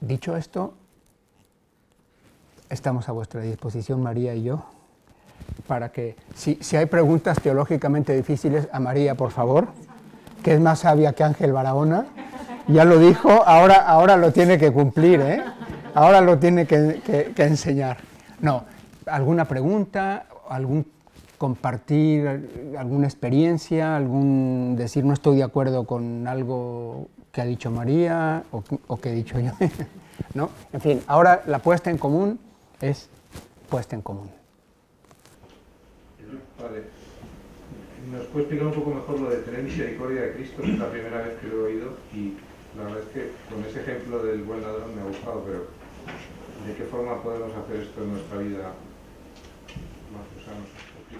Dicho esto, estamos a vuestra disposición, María y yo, para que, si, si hay preguntas teológicamente difíciles, a María, por favor, que es más sabia que Ángel Barahona, ya lo dijo, ahora, ahora lo tiene que cumplir, ¿eh? ahora lo tiene que, que enseñar. No, ¿alguna pregunta, algún compartir alguna experiencia, algún decir no estoy de acuerdo con algo que ha dicho María o, que he dicho yo. ¿no? En fin, ahora la puesta en común es puesta en común. Vale. ¿Nos puede explicar un poco mejor lo de tener misericordia de Cristo? Es la primera vez que lo he oído y la verdad es que con ese ejemplo del buen ladrón me ha gustado, pero ¿de qué forma podemos hacer esto en nuestra vida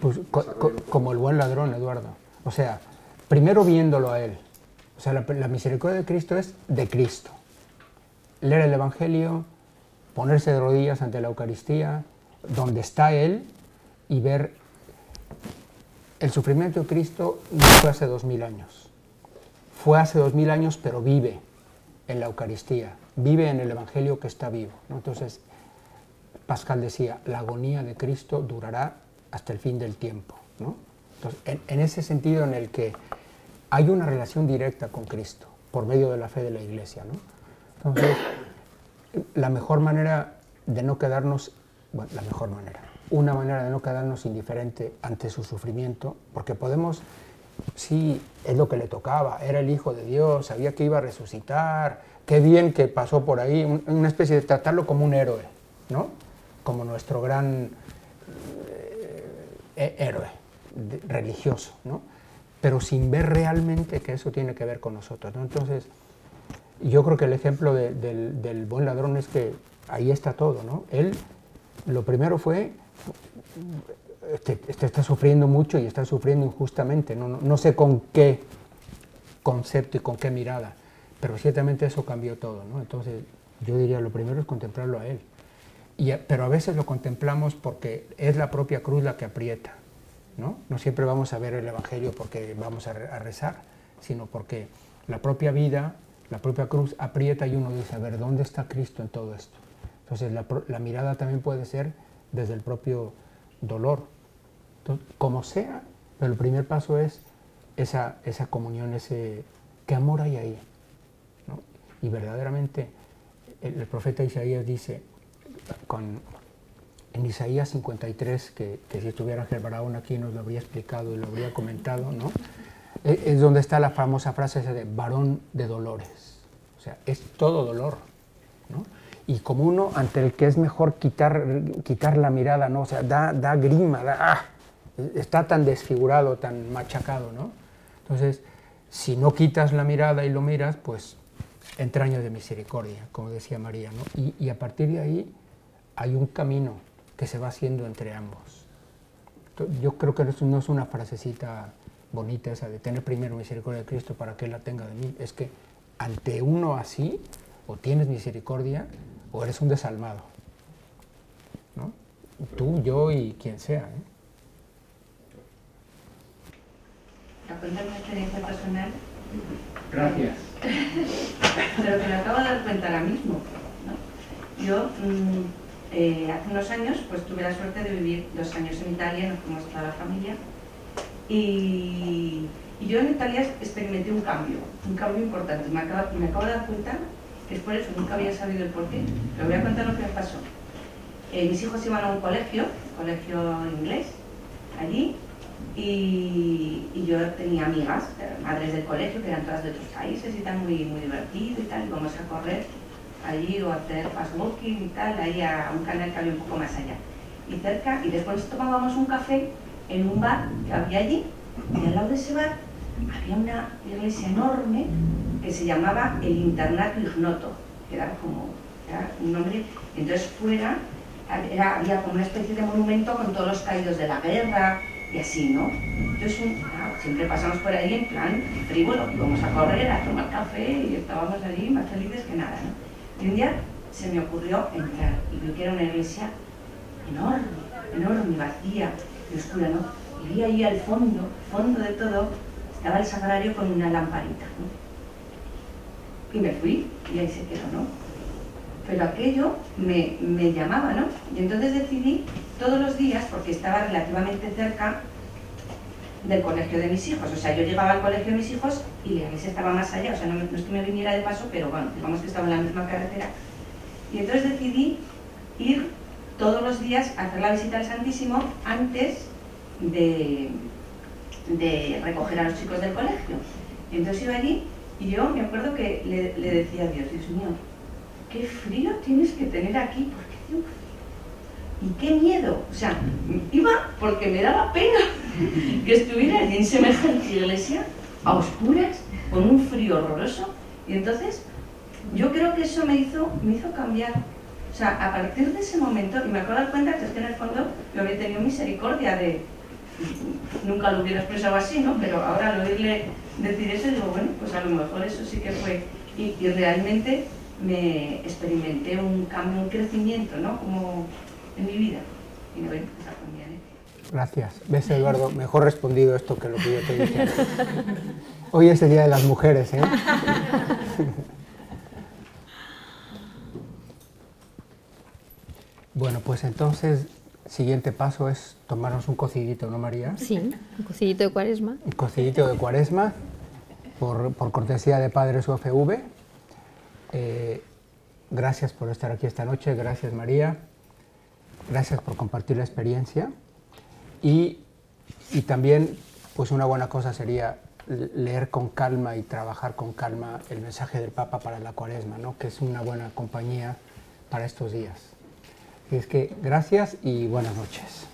pues, como el buen ladrón, Eduardo. O sea, primero viéndolo a Él. O sea, la, misericordia de Cristo es de Cristo. Leer el Evangelio, ponerse de rodillas ante la Eucaristía, donde está Él, y ver el sufrimiento de Cristo no fue hace dos mil años. Fue hace dos mil años, pero vive en la Eucaristía, vive en el Evangelio que está vivo. Entonces, Pascal decía, la agonía de Cristo durará hasta el fin del tiempo. en, ese sentido en el que hay una relación directa con Cristo por medio de la fe de la Iglesia. Entonces, la mejor manera de no quedarnos, bueno, la mejor manera, una manera de no quedarnos indiferente ante su sufrimiento, porque podemos, sí, es lo que le tocaba, era el Hijo de Dios, sabía que iba a resucitar, qué bien que pasó por ahí, una especie de tratarlo como un héroe, ¿no? Como nuestro gran eh, héroe religioso, ¿no? Pero sin ver realmente que eso tiene que ver con nosotros. Entonces, yo creo que el ejemplo del, buen ladrón es que ahí está todo. ¿no? Él, lo primero fue, este, este, está sufriendo mucho y está sufriendo injustamente, no, no, sé con qué concepto y con qué mirada, pero ciertamente eso cambió todo. ¿no? Entonces, yo diría, lo primero es contemplarlo a Él pero a veces lo contemplamos porque es la propia cruz la que aprieta. ¿No? siempre vamos a ver el Evangelio porque vamos a, rezar, sino porque la propia vida, la propia cruz aprieta y uno dice, a ver, ¿dónde está Cristo en todo esto? Entonces la, mirada también puede ser desde el propio dolor. como sea, pero el primer paso es esa, esa comunión, ese, ¿qué amor hay ahí? Y verdaderamente el profeta Isaías dice, con, en Isaías 53, que, si estuviera Ángel aquí nos lo habría explicado y lo habría comentado, ¿no? E, es donde está la famosa frase esa de varón de dolores. O sea, es todo dolor. ¿no? Y como uno ante el que es mejor quitar, quitar la mirada, ¿no? O sea, da, da grima, ¡ah! está tan desfigurado, tan machacado, ¿no? Entonces, si no quitas la mirada y lo miras, pues entraña de misericordia, como decía María, ¿no? Y, y a partir de ahí hay un camino que se va haciendo entre ambos. Yo creo que no es una frasecita bonita esa de tener primero misericordia de Cristo para que Él la tenga de mí. Es que ante uno así, o tienes misericordia o eres un desalmado. ¿no? Tú, yo y quien sea. ¿eh? contar una experiencia personal. Gracias. Pero que me acabo de dar cuenta ahora mismo. ¿no? Yo mmm, eh, hace unos años pues tuve la suerte de vivir dos años en Italia, nos fuimos toda la familia. Y, yo en Italia experimenté un cambio, un cambio importante. Me acabo, de dar cuenta que es por eso, nunca había sabido el porqué. Pero voy a contar lo que me pasó. Eh, mis hijos iban a un colegio, colegio inglés, allí, y, yo tenía amigas, eh, madres del colegio, que eran todas de otros países y tal, muy, muy y tal, y vamos a correr allí o hacer fast y tal, ahí a un canal que había un poco más allá. Y cerca, y después tomábamos un café en un bar que había allí, y al lado de ese bar había una iglesia enorme que se llamaba el Internato Ignoto, que era como un nombre, entonces fuera había como una especie de monumento con todos los caídos de la guerra y así, ¿no? Entonces siempre pasamos por ahí en plan frívolo, íbamos a correr, a tomar café y estábamos allí más felices que nada, ¿no? Y un día se me ocurrió entrar y vi que era una iglesia enorme, enorme, vacía y oscura, ¿no? Y vi ahí al fondo, fondo de todo, estaba el sagrario con una lamparita, ¿no? Y me fui y ahí se quedó, ¿no? pero aquello me, me llamaba, ¿no? Y entonces decidí todos los días, porque estaba relativamente cerca del colegio de mis hijos. O sea, yo llegaba al colegio de mis hijos y Leganés estaba más allá. O sea, no, es que me viniera de paso, pero bueno, digamos que estaba en la misma carretera. Y entonces decidí ir todos los días a hacer la visita al Santísimo antes de, de recoger a los chicos del colegio. Y entonces iba allí y yo me acuerdo que le, le decía a Dios, Dios mío, qué frío tienes que tener aquí, porque. Y qué miedo. O sea, iba porque me daba pena que estuviera allí en semejante iglesia, a oscuras, con un frío horroroso. Y entonces, yo creo que eso me hizo, me hizo cambiar. O sea, a partir de ese momento, y me acabo de dar cuenta que es que en el fondo yo había tenido misericordia de, nunca lo hubiera expresado así, ¿no? Pero ahora al oírle decir eso, digo, bueno, pues a lo mejor eso sí que fue. Y, y realmente me experimenté un cambio, un crecimiento, ¿no? Como en mi vida. Y no fue mi anécdota. Gracias. ¿Ves, Eduardo? Mejor respondido esto que lo que yo te dije. Hoy es el Día de las Mujeres, ¿eh? Bueno, pues entonces, siguiente paso es tomarnos un cocidito, ¿no, María? Sí, un cocidito de cuaresma. Un cocidito de cuaresma, por, por cortesía de Padres UFV. Eh, gracias por estar aquí esta noche, gracias María, gracias por compartir la experiencia. Y, y también, pues una buena cosa sería leer con calma y trabajar con calma el mensaje del Papa para la cuaresma, ¿no? que es una buena compañía para estos días. Así es que gracias y buenas noches.